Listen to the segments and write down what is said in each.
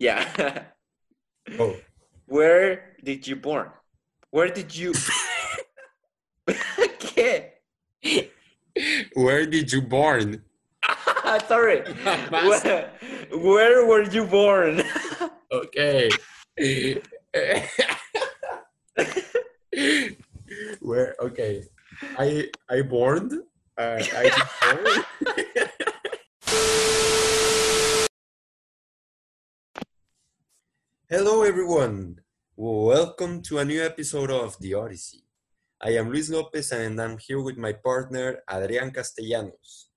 Yeah. Oh, Where did you born? Where did you? ¿Qué? where did you born? Sorry. Where, where were you born? Okay. where? Okay. I I born. Uh, I born. Hello, everyone. Welcome to a new episode of The Odyssey. I am Luis Lopez and I'm here with my partner, Adrian Castellanos.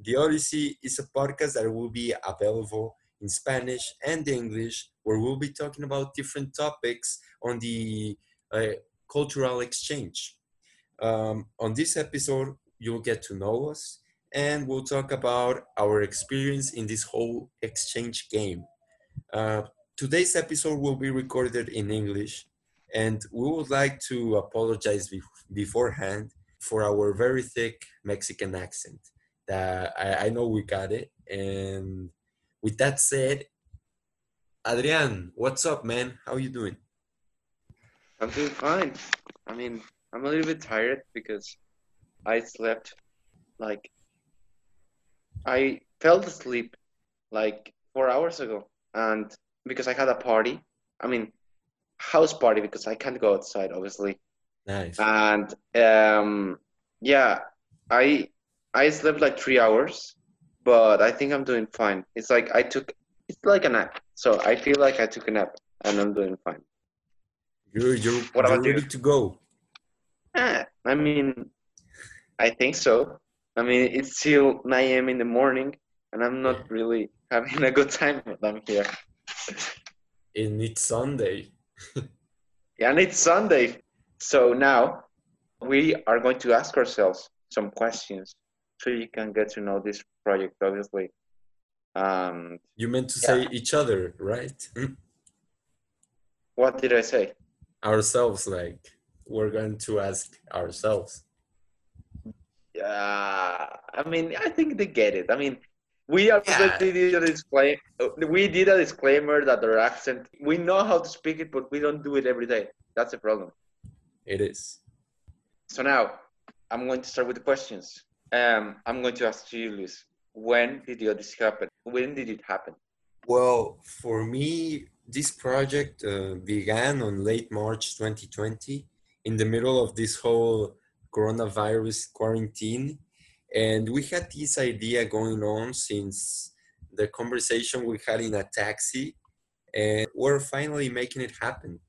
The Odyssey is a podcast that will be available in Spanish and English, where we'll be talking about different topics on the uh, cultural exchange. Um, on this episode, you'll get to know us and we'll talk about our experience in this whole exchange game. Uh, today's episode will be recorded in English, and we would like to apologize bef- beforehand for our very thick Mexican accent. That I, I know we got it. And with that said, Adrian, what's up, man? How are you doing? I'm doing fine. I mean, I'm a little bit tired because I slept like I fell asleep like four hours ago, and because I had a party. I mean, house party because I can't go outside, obviously. Nice. And um, yeah, I I slept like three hours, but I think I'm doing fine. It's like I took it's like a nap, so I feel like I took a nap and I'm doing fine. You're you're, What you're about you? ready to go. Eh, I mean, I think so. I mean, it's still 9 a.m. in the morning, and I'm not really having a good time when I'm here. And it's Sunday. Yeah, and it's Sunday. So now we are going to ask ourselves some questions so you can get to know this project, obviously. Um, You meant to say each other, right? what did I say? ourselves, like we're going to ask ourselves. Yeah, I mean, I think they get it. I mean, we Yeah. did a disclaimer. We did a disclaimer that our accent. We know how to speak it, but we don't do it every day. That's the problem. It is. So now, I'm going to start with the questions. Um, I'm going to ask you, Luis. When did the this happen? When did it happen? Well, for me, this project uh, began on late March 2020 in the middle of this whole coronavirus quarantine. And we had this idea going on since the conversation we had in a taxi, and we're finally making it happen.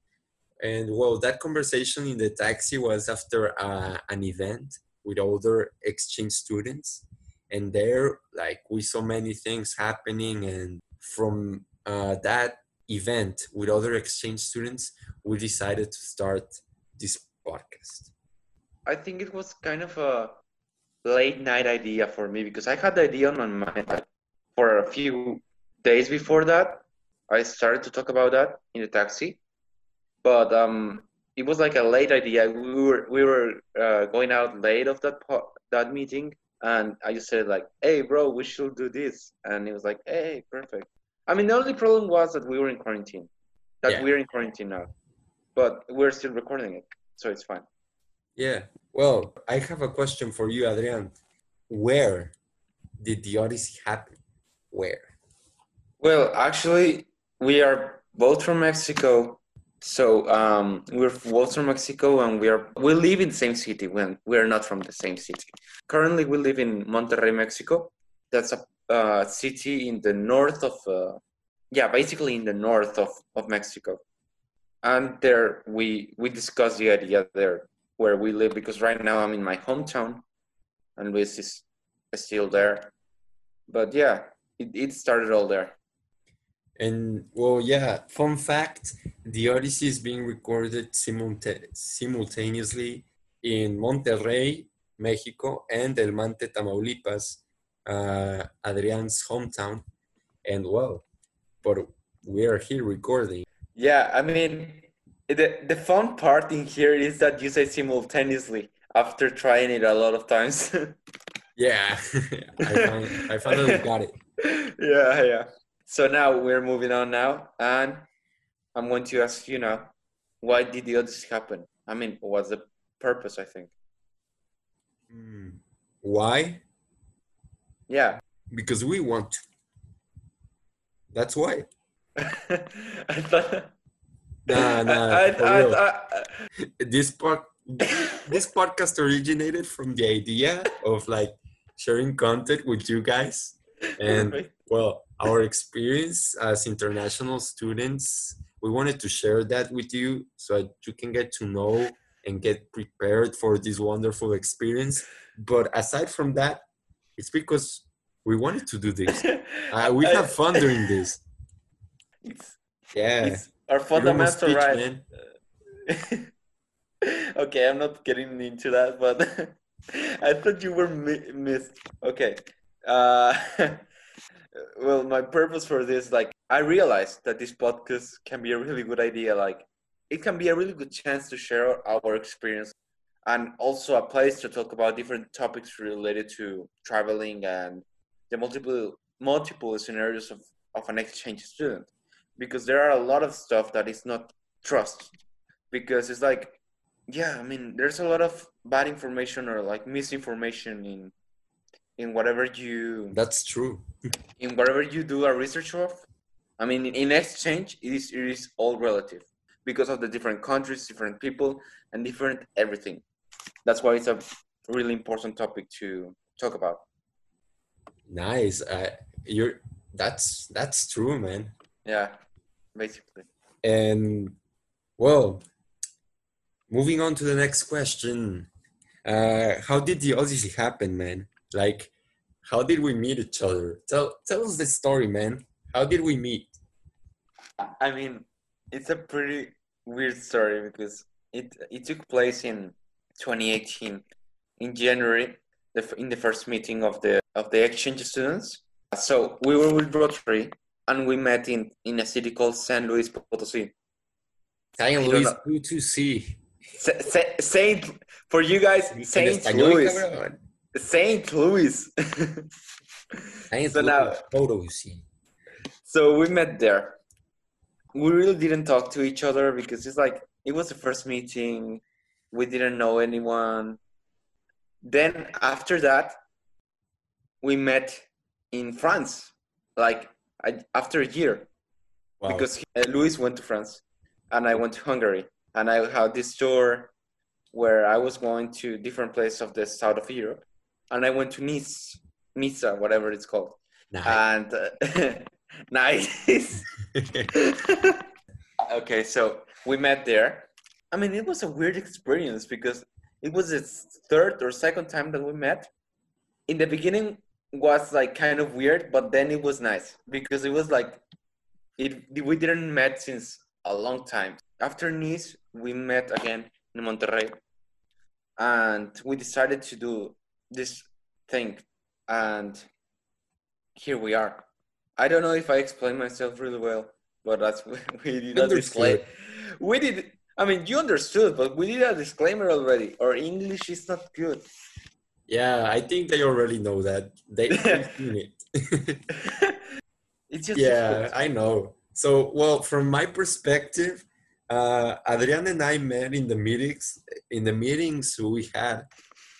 And well, that conversation in the taxi was after uh, an event with other exchange students. And there, like, we saw many things happening. And from uh, that event with other exchange students, we decided to start this podcast. I think it was kind of a late night idea for me because I had the idea on my mind for a few days before that. I started to talk about that in the taxi, but um, it was like a late idea. We were we were uh, going out late of that po- that meeting, and I just said like, "Hey, bro, we should do this," and it was like, "Hey, perfect." I mean, the only problem was that we were in quarantine. That Yeah. we're in quarantine now, but we're still recording it, so it's fine. Yeah. Well, I have a question for you, Adrian. Where did the Odyssey happen? Where? Well, actually, we are both from Mexico. So um, we're both from Mexico, and we are we live in the same city. When we are not from the same city. Currently, we live in Monterrey, Mexico. That's a uh, city in the north of, uh, yeah, basically in the north of, of Mexico. And there, we we discussed the idea there where we live because right now I'm in my hometown, and Luis is still there. But yeah, it, it started all there. And well, yeah, fun fact the Odyssey is being recorded simulta- simultaneously in Monterrey, Mexico, and El Mante, Tamaulipas, uh, Adrian's hometown. And well, but we are here recording. Yeah, I mean, the the fun part in here is that you say simultaneously after trying it a lot of times. Yeah, I, found, I finally got it. yeah, yeah. So now we're moving on now, and I'm going to ask you now, why did the Odyssey happen? I mean, what's the purpose? I think. Hmm. Why? Yeah. Because we want to. That's why. I thought. Nah, nah. I, I. I, this pod, this podcast originated from the idea of like sharing content with you guys. And well our experience as international students we wanted to share that with you so that you can get to know and get prepared for this wonderful experience. But aside from that it's because we wanted to do this. Uh, we have fun doing this. It's, yeah. it's our fundamental speech, right. okay, I'm not getting into that, but I thought you were mi- missed. Okay. Uh, well, my purpose for this, like, I realized that this podcast can be a really good idea. Like, it can be a really good chance to share our experience and also a place to talk about different topics related to traveling and the multiple multiple scenarios of, of an exchange student because there are a lot of stuff that is not trust. Because it's like yeah i mean there's a lot of bad information or like misinformation in in whatever you that's true. in whatever you do a research of. I mean in exchange it is it is all relative because of the different countries different people and different everything. That's why it's a really important topic to talk about. Nice. Uh, you're that's that's true man. Yeah basically And well, moving on to the next question. Uh, how did the Odyssey happen, man? Like, how did we meet each other? Tell tell us the story, man. How did we meet? I mean, it's a pretty weird story because it it took place in 2018 in January, the, in the first meeting of the of the exchange students. So we were with Rotary, and we met in in a city called San Luis Potosí. Saint don't Louis know. U2C. Sa- Sa- Saint for you guys, Saint Louis. Saint Louis. Saint So now- Louis Potosí. So we met there. We really didn't talk to each other because it's like it was the first meeting. We didn't know anyone. Then after that, we met in France, like I- after a year, Wow. because uh, Luis went to France, and I went to Hungary, and I had this tour where I was going to different places of the south of Europe, and I went to Nice, Nizza, whatever it's called, Nice. and uh, nice. okay, so we met there. I mean, it was a weird experience because it was the third or second time that we met. In the beginning, was like kind of weird, but then it was nice because it was like it. We didn't met since a long time. After Nice, we met again in Monterrey, and we decided to do this thing, and here we are. I don't know if I explained myself really well, but that's we did a disclaimer. We did. I mean, you understood, but we did a disclaimer already. Our English is not good. Yeah, I think they already know that. They, they've seen it. it's just yeah i know so well from my perspective uh adrian and i met in the meetings in the meetings we had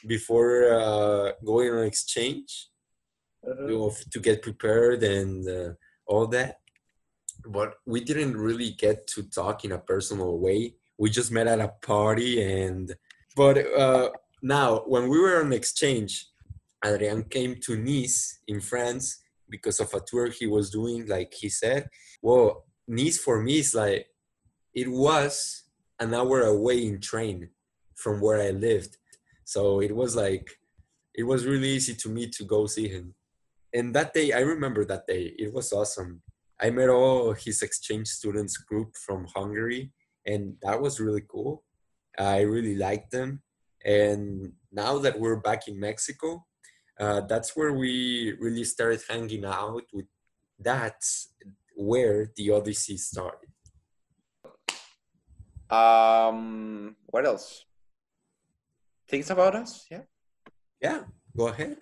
before uh going on exchange Uh-huh. know, to get prepared and uh, all that but we didn't really get to talk in a personal way we just met at a party and but uh now when we were on exchange adrian came to nice in france because of a tour he was doing like he said. Well nice for me is like it was an hour away in train from where i lived. So it was like it was really easy to me to go see him. And that day i remember that day. It was awesome. I met all his exchange students group from hungary and that was really cool. I really liked them and now that we're back in mexico uh, that's where we really started hanging out with that's where the odyssey started Um, what else? Things about us? Yeah. yeah go ahead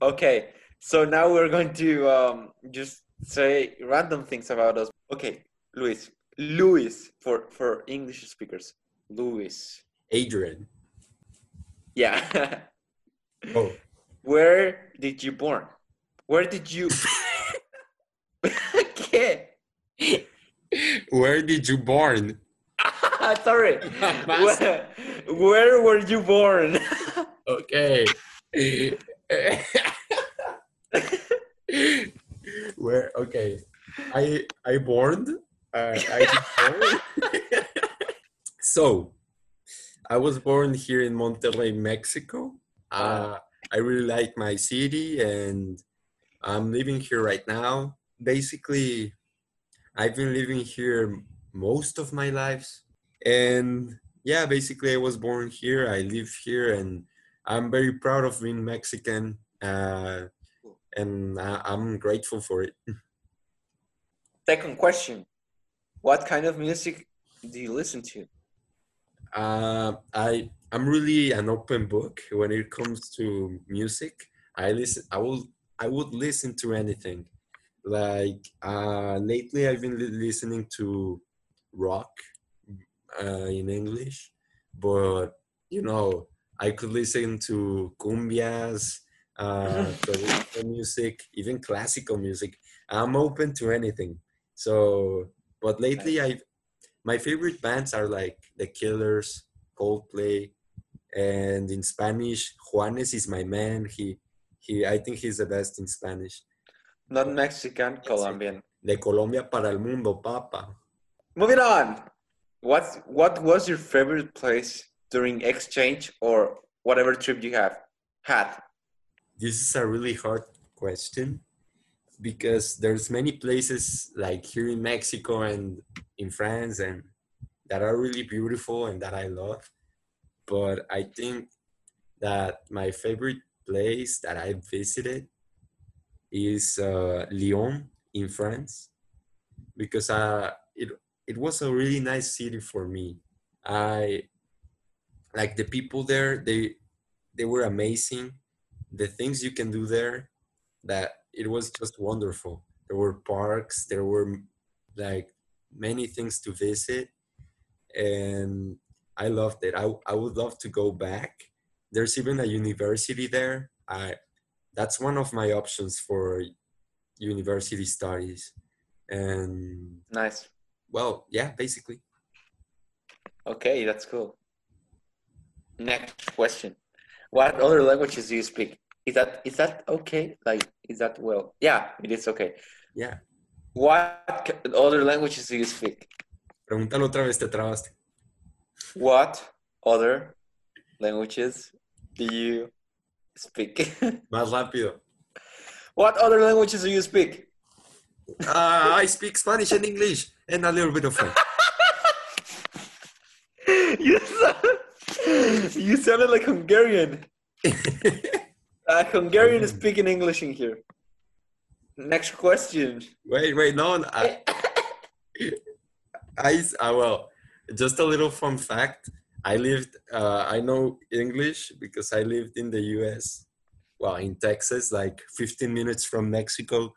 Okay. So now we're going to um, just say random things about us. Okay, Luis. Luis for for English speakers. Luis. Adrian. Yeah. Oh, Where did you born? Where did you? ¿Qué? where did you born? Sorry. Where, where were you born? Okay. where? Okay. I I born. Uh, I born. so, I was born here in Monterrey, Mexico. Uh, I really like my city, and I'm living here right now. Basically, I've been living here most of my lives, and yeah, basically, I was born here. I live here, and I'm very proud of being Mexican, uh, and I'm grateful for it. Second question. What kind of music do you listen to? Uh, I I'm really an open book when it comes to music. I listen. I will. I would listen to anything. Like uh, lately, I've been listening to rock uh, in English, but you know, I could listen to cumbias, uh, traditional music, even classical music. I'm open to anything. So, but lately, I my favorite bands are like The Killers, Coldplay, and in Spanish, Juanes is my man. He he I think he's the best in Spanish. Not Mexican, Colombian. De Colombia para el mundo, papa. Moving on. What what was your favorite place during exchange or whatever trip you have had? This is a really hard question because there's many places like here in Mexico and in France and that are really beautiful and that I love. But I think that my favorite place that I visited is uh, Lyon in France because uh, it it was a really nice city for me. I like the people there. They they were amazing. The things you can do there, that it was just wonderful. There were parks. There were like many things to visit, and I loved it. I I would love to go back. There's even a university there. I that's one of my options for university studies. And Nice. well, yeah, basically. Okay, that's cool. Next question. What other languages do you speak? Is that is that okay? Like is that well? Yeah, it is okay. Yeah. What other languages do you speak? Pregúntalo otra vez, te trabaste. What other languages do you speak? Más rápido. what other languages do you speak? Uh, I speak Spanish and English and a little bit of French. you, sound, you sounded like Hungarian. Uh, Hungarian is speaking English in here. Next question. wait, wait, no. I, I, uh, well, just a little fun fact. I lived, uh, I know English because I lived in the US, well, in Texas, like 15 minutes from Mexico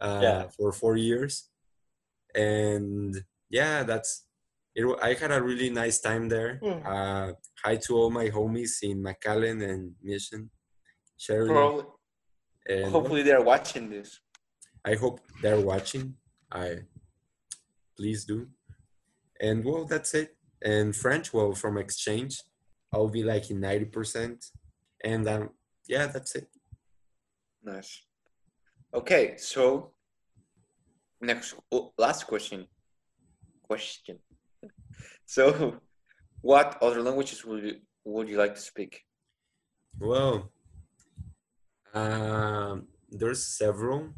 uh, Yeah. for four years. And yeah, that's, it, I had a really nice time there. Uh, hi to all my homies in McAllen and Mission, Shirley. Probably, and hopefully they're watching this. I hope they're watching. I please do. And well, that's it. And French, well, from exchange, I'll be like in ninety percent. And um, yeah, that's it. Nice. Okay, so next last question. Question. So, what other languages would you would you like to speak? Well, um, there's several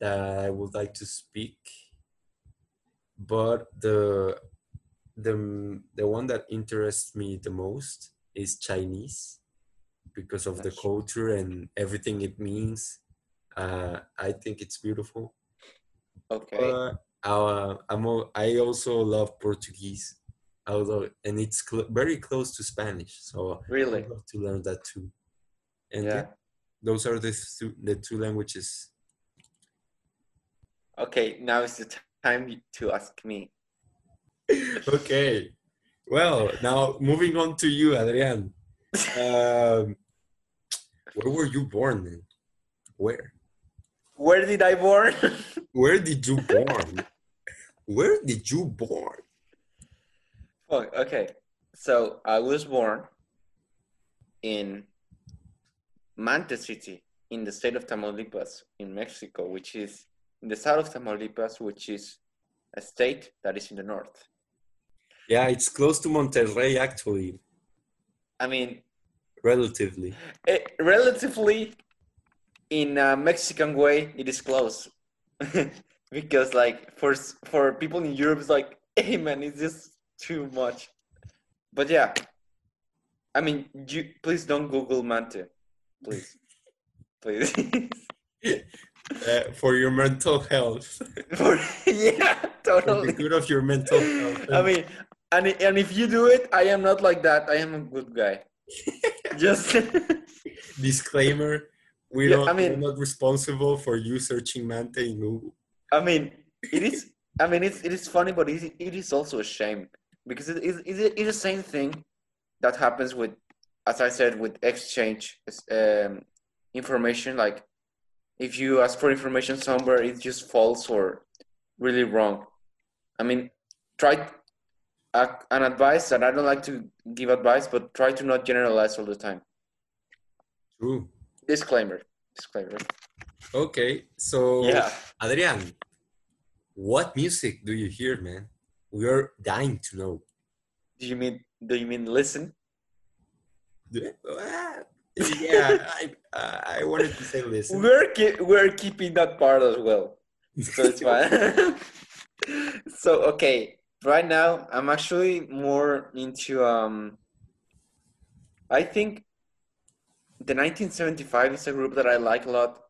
that I would like to speak, but the the the one that interests me the most is Chinese because of the culture and everything it means. Uh, I think it's beautiful. Okay. But uh, I'm I also love Portuguese, although and it's cl- very close to Spanish, so really? I'd love to learn that too. And Yeah. yeah, those are the two, the two languages Okay, now is the time to ask me. okay. Well, now moving on to you, Adrian. Um, where were you born, man? Where? Where did I born? Where did you born? Where did you born? oh, okay, so I was born in Mante City in the state of Tamaulipas in Mexico, which is in the south of Tamaulipas, which is a state that is in the north. Yeah, it's close to Monterrey, actually, I mean, relatively. eh, relatively in a Mexican way, it is close. because like for for people in Europe, it's like, hey man, it's just too much. But yeah, I mean, you please don't Google Mante, please, please. Uh, for your mental health. for, yeah, for the good of your mental health. I mean, and and if you do it, I am not like that. I am a good guy. Just disclaimer we Yeah, don't I mean- we're not responsible for you searching mante in google I mean, it is. I mean, it's it is funny, but it is, it is also a shame because it is it is the same thing that happens with, as I said, with exchange um, information. Like, if you ask for information somewhere, it's just false or really wrong. I mean, try uh, an advice that I don't like to give advice, but try to not generalize all the time. true Disclaimer. Disclaimer. okay so Yeah. adrian what music do you hear man we are dying to know Do you mean? Do you mean listen? Ah, yeah i i wanted to say listen We're we're keeping that part as well, so it's fine. so okay, right now I'm actually more into um. I think the 1975 is a group that I like a lot.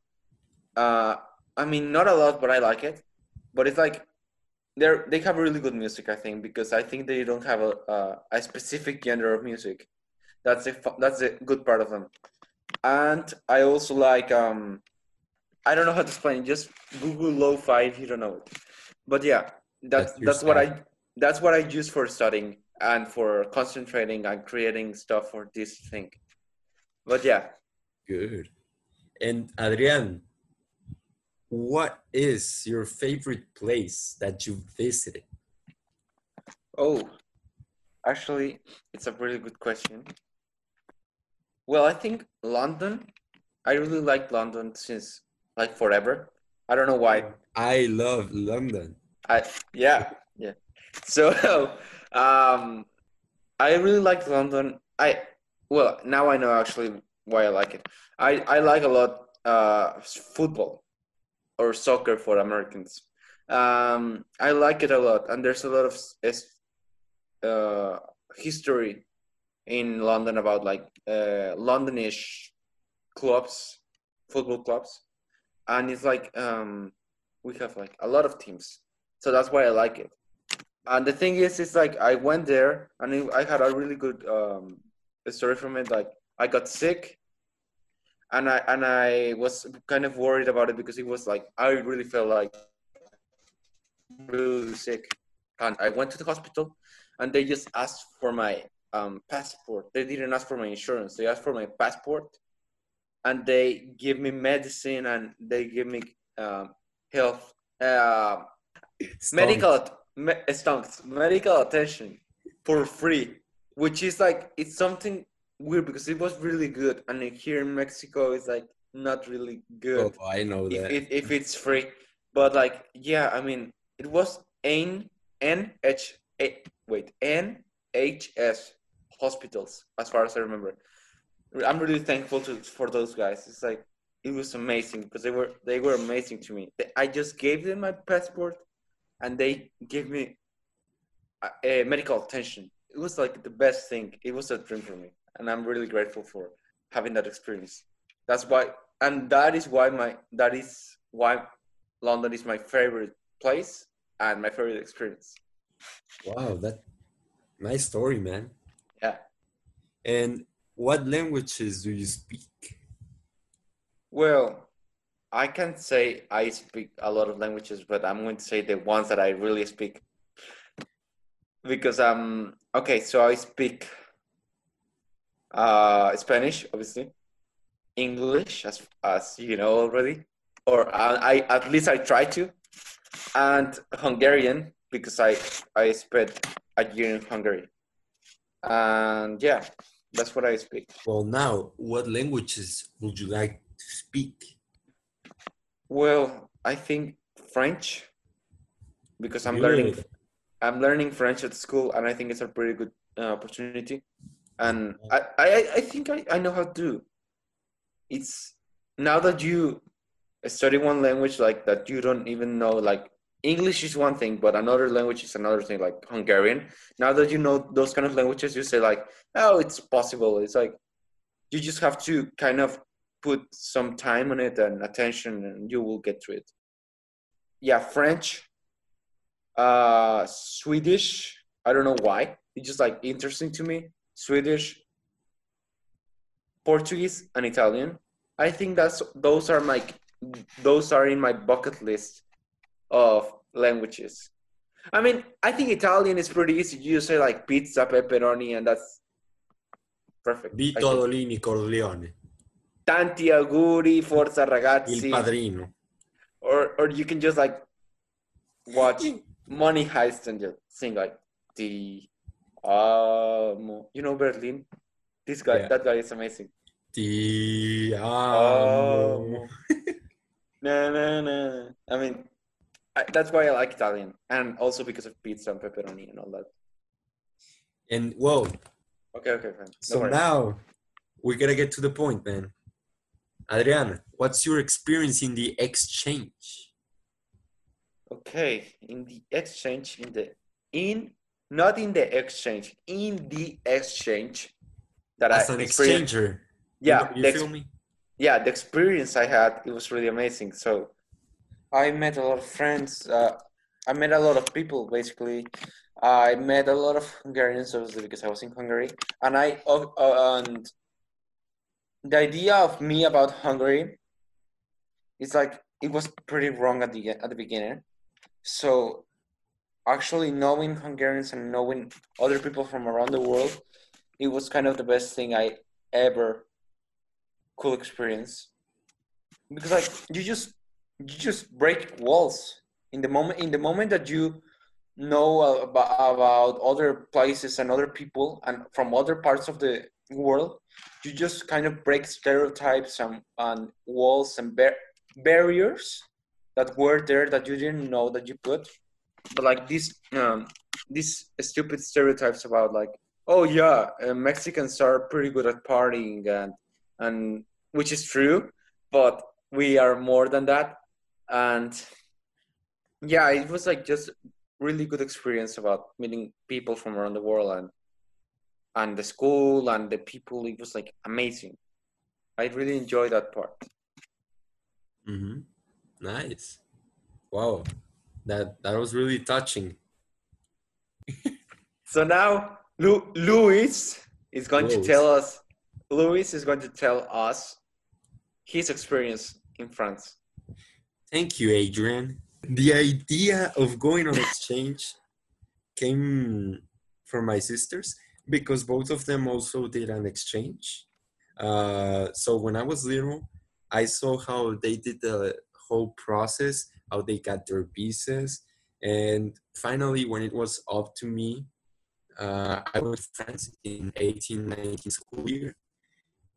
Uh, I mean, not a lot, but I like it. But it's like they're they have really good music. I think because I think they don't have a uh, a specific genre of music. That's a that's a good part of them. And I also like um, I don't know how to explain. Just Google lo-fi if you don't know it. But yeah, that's That's that's what I that's what I use for studying and for concentrating and creating stuff for this thing. But yeah, good and adrian what is your favorite place that you visited Oh, actually, it's a really good question. Well, I think London. I really liked London since like forever. I don't know why. i love london I yeah yeah. So um, I really like London. I well now I know actually why I like it. I I like a lot uh football or soccer for Americans. Um, I like it a lot, and there's a lot of uh history in London about like uh Londonish clubs, football clubs, and it's like um we have like a lot of teams so that's why I like it. And the thing is, it's like I went there and I had a really good um, story from it. Like I got sick, and I and I was kind of worried about it because it was like I really felt like really sick, and I went to the hospital, and they just asked for my um, passport. They didn't ask for my insurance. They asked for my passport, and they give me medicine and they give me um, health. Uh, medical me, stunts, medical attention for free, which is like it's something weird because it was really good, and here in Mexico it's like not really good oh i know if, that if if it's free. But like yeah, I mean it was N N H A wait N H S hospitals as far as I remember. I'm really thankful to for those guys. It's like it was amazing because they were they were amazing to me. I just gave them my passport, and they gave me a, a medical attention. It was like the best thing. It was a dream for me, and I'm really grateful for having that experience. That's why, and that is why my that is why London is my favorite place and my favorite experience. wow that nice story man Yeah. and what languages do you speak Well, I can't say I speak a lot of languages, but I'm going to say the ones that I really speak. Because um okay, so I speak uh Spanish, obviously, English, as as you know already, or I, I at least I try to, and Hungarian because I I spent a year in Hungary, and yeah, that's what I speak. Well, now, what languages would you like to speak? Well, I think French because I'm learning I'm learning French at school, and I think it's a pretty good uh, opportunity. And I, I, I think I, I know how to. It's now that you study one language like that, you don't even know like English is one thing, but another language is another thing, like Hungarian. Now that you know those kind of languages, you say like, oh, it's possible. It's like you just have to kind of put some time on it and attention, and you will get to it. Yeah, French, uh, Swedish. I don't know why. It's just like interesting to me. Swedish, Portuguese, and Italian. I think that's those are my those are in my bucket list of languages. I mean, I think Italian is pretty easy. You say like pizza, pepperoni, and that's perfect. Vito think. Andolini Corleone, Tanti auguri, forza ragazzi. Il. Padrino. Or or you can just like watch Money Heist and just sing like the um you know Berlin. This guy, Yeah. that guy is amazing. Ti Oh. amo. No, no, no. I mean, I, that's why I like Italian, and also because of pizza and pepperoni and all that. And whoa. Okay, okay, fine. No so worries. now we gotta get to the point, man. Adriana, what's your experience in the exchange? Okay, in the exchange, in the in not in the exchange, in the exchange that As I an exchanger. Yeah, you, you feel me? yeah, the experience I had it was really amazing. So I met a lot of friends. Uh, I met a lot of people basically. I met a lot of Hungarians obviously because I was in Hungary, and I uh, and the idea of me about Hungary is like it was pretty wrong at the at the beginning. So actually knowing Hungarians and knowing other people from around the world, it was kind of the best thing I ever could experience. Because like you just you just break walls in the moment in the moment that you know about, about other places and other people and from other parts of the world you just kind of break stereotypes and, and walls and bar- barriers that were there that you didn't know that you put but like these um these stupid stereotypes about like oh yeah uh, mexicans are pretty good at partying and and which is true but we are more than that and yeah it was like just really good experience about meeting people from around the world and and the school and the people it was like amazing i really enjoyed that part Mm-hmm. Nice. Wow. That that was really touching. so now Lu- luis is going to tell us luis is going to tell us his experience in france Thank you, Adrian. The idea of going on exchange came from my sisters because both of them also did an exchange. Uh, so when I was little, I saw how they did the whole process, how they got their visas, and finally, when it was up to me, uh, I went to France in 1819 school year.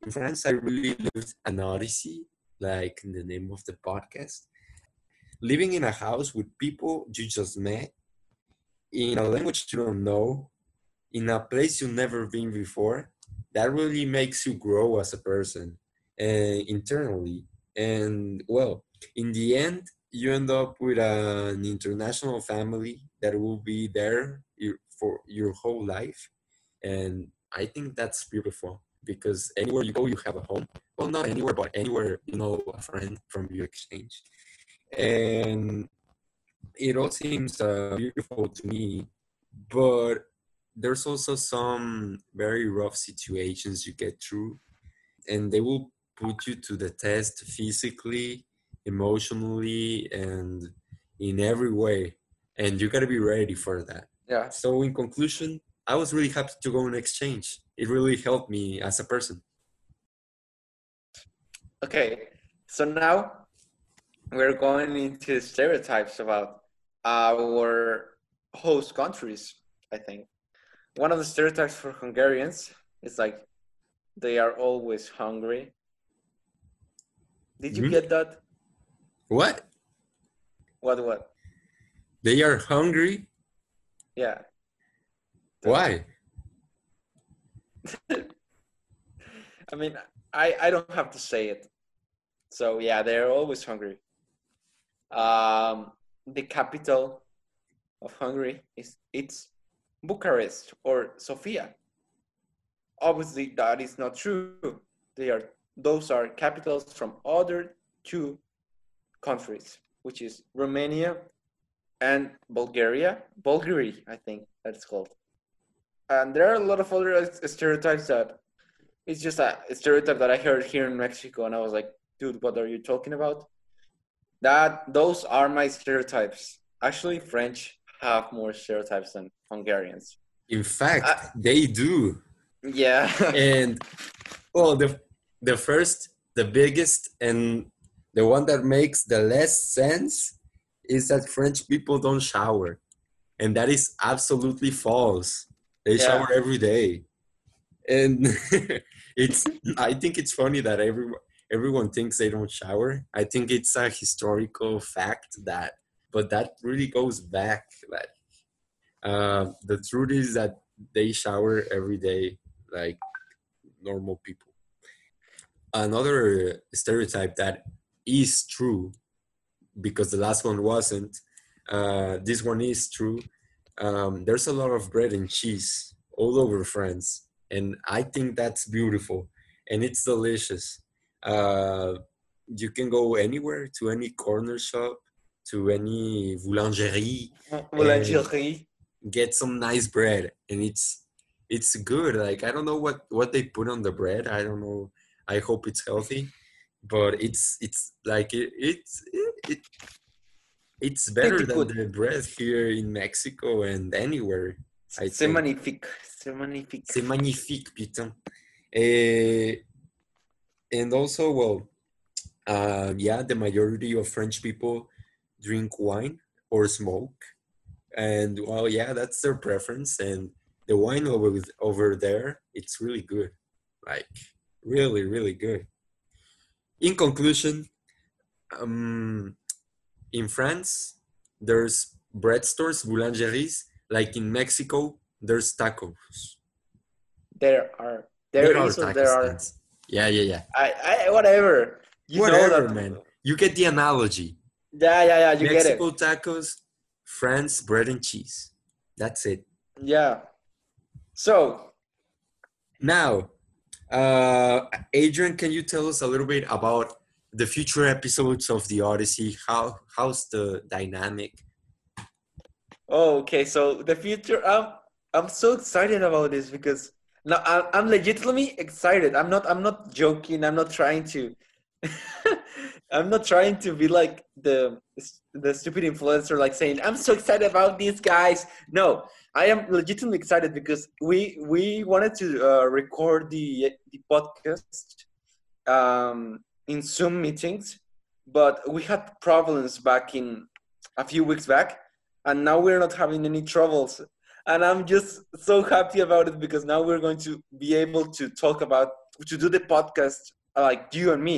In France, I really lived an odyssey, like in the name of the podcast living in a house with people you just met in a language you don't know in a place you've never been before that really makes you grow as a person and internally. And well in the end you end up with an international family that will be there for your whole life. And i think that's beautiful because anywhere you go you have a home. Well not anywhere but anywhere you know a friend from your exchange and it all seems uh, beautiful to me but there's also some very rough situations you get through and they will put you to the test physically emotionally and in every way and you got to be ready for that Yeah. so in conclusion i was really happy to go on exchange it really helped me as a person Okay. So now we're going into stereotypes about our host countries, I think. One of the stereotypes for Hungarians is like they are always hungry. Did you Mhm. get that? what What what? they are hungry Yeah. why I mean, I, I don't have to say it. So yeah, they're always hungry. Um, the capital of Hungary is it's Bucharest or Sofia. Obviously, that is not true. They are those are capitals from other two countries, which is Romania and Bulgaria. Bulgaria, I think that's called. And there are a lot of other stereotypes that it's just a stereotype that I heard here in Mexico, and I was like, dude, what are you talking about? That those are my stereotypes. Actually, French have more stereotypes than Hungarians. in fact I- they do Yeah. and well the the first the biggest and the one that makes the less sense is that french people don't shower and that is absolutely false they Yeah. shower every day and it's i think it's funny that everyone everyone thinks they don't shower i think it's a historical fact that but that really goes back that uh, the truth is that they shower every day like normal people. Another stereotype that is true, because the last one wasn't, uh, this one is true. Um, there's a lot of bread and cheese all over France, and I think that's beautiful and it's delicious. Uh, you can go anywhere to any corner shop, to any boulangerie, Boulangerie. get some nice bread and it's it's good like i don't know what what they put on the bread i don't know i hope it's healthy but it's it's like it, it's it, it it's better Pretty than good. the bread here in mexico and anywhere I C'est think. magnifique. C'est magnifique. c'est magnifique putain Eh, and also well uh, yeah the majority of french people drink wine or smoke. And well yeah that's their preference. And the wine over over there it's really good. Like really really good. In conclusion um in france there's bread stores boulangeries. Like in mexico there's tacos. There are. there are is or there are. Yeah yeah yeah I, I whatever. You Whatever, that, man. you get the analogy Yeah, yeah, yeah. You mexico get tacos france bread and cheese that's it it. Yeah. So Now, uh, Adrian, can you tell us a little bit about the future episodes of the Odyssey? How how's the dynamic? Oh, okay. So the future, I'm I'm so excited about this because I'm, I'm legitimately excited. I'm not I'm not joking. I'm not trying to. I'm not trying to be like the the stupid influencer, like saying I'm so excited about these guys. No, I am legitimately excited because we we wanted to uh, record the the podcast um, in Zoom meetings, but we had problems back in a few weeks back and now we're not having any troubles and i'm just so happy about it because now we're going to be able to talk about to do the podcast uh, like you and me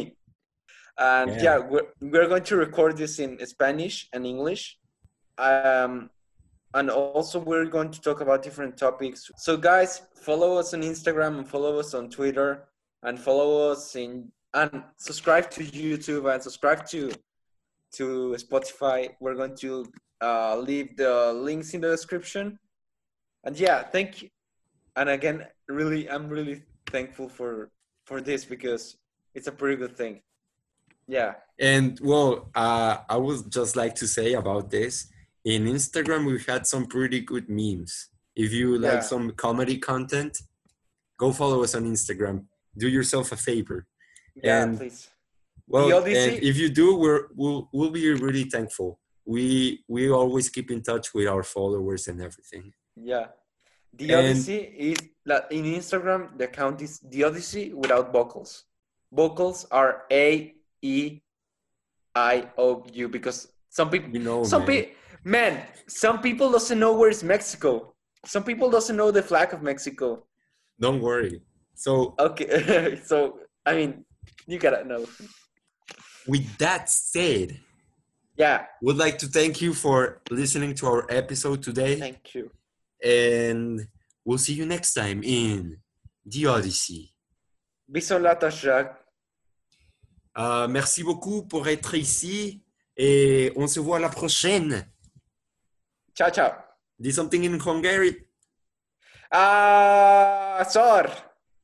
and Yeah. yeah, we're, we're going to record this in spanish and english um and also we're going to talk about different topics so guys follow us on instagram and follow us on twitter and follow us in and subscribe to youtube and subscribe to to spotify we're going to uh, leave the links in the description. And yeah, thank you. And again, really, I'm really thankful for for this because it's a pretty good thing. Yeah, And well, uh, I would just like to say about this. In Instagram, we had some pretty good memes. If you like Yeah. some comedy content, go follow us on Instagram. Do yourself a favor. yeah, And- please. Well, and if you do, we're we'll we'll be really thankful. We we always keep in touch with our followers and everything. Yeah. The And- Odyssey is like in Instagram. The account is the Odyssey without vocals. Vocals are A E I O U because some people, You know, some people, man, some people doesn't know where is Mexico. Some people doesn't know the flag of Mexico. Don't worry. So Okay, so I mean, you gotta know. with that said, Yeah, would like to thank you for listening to our episode today, thank you. And we'll see you next time in the Odyssey. Bisous Jacques. Euh, merci beaucoup pour être ici et on se voit la prochaine. Ciao, ciao. Dis something in Hungarian. Ah, sor.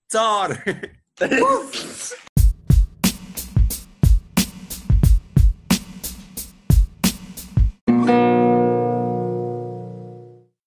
Tsar!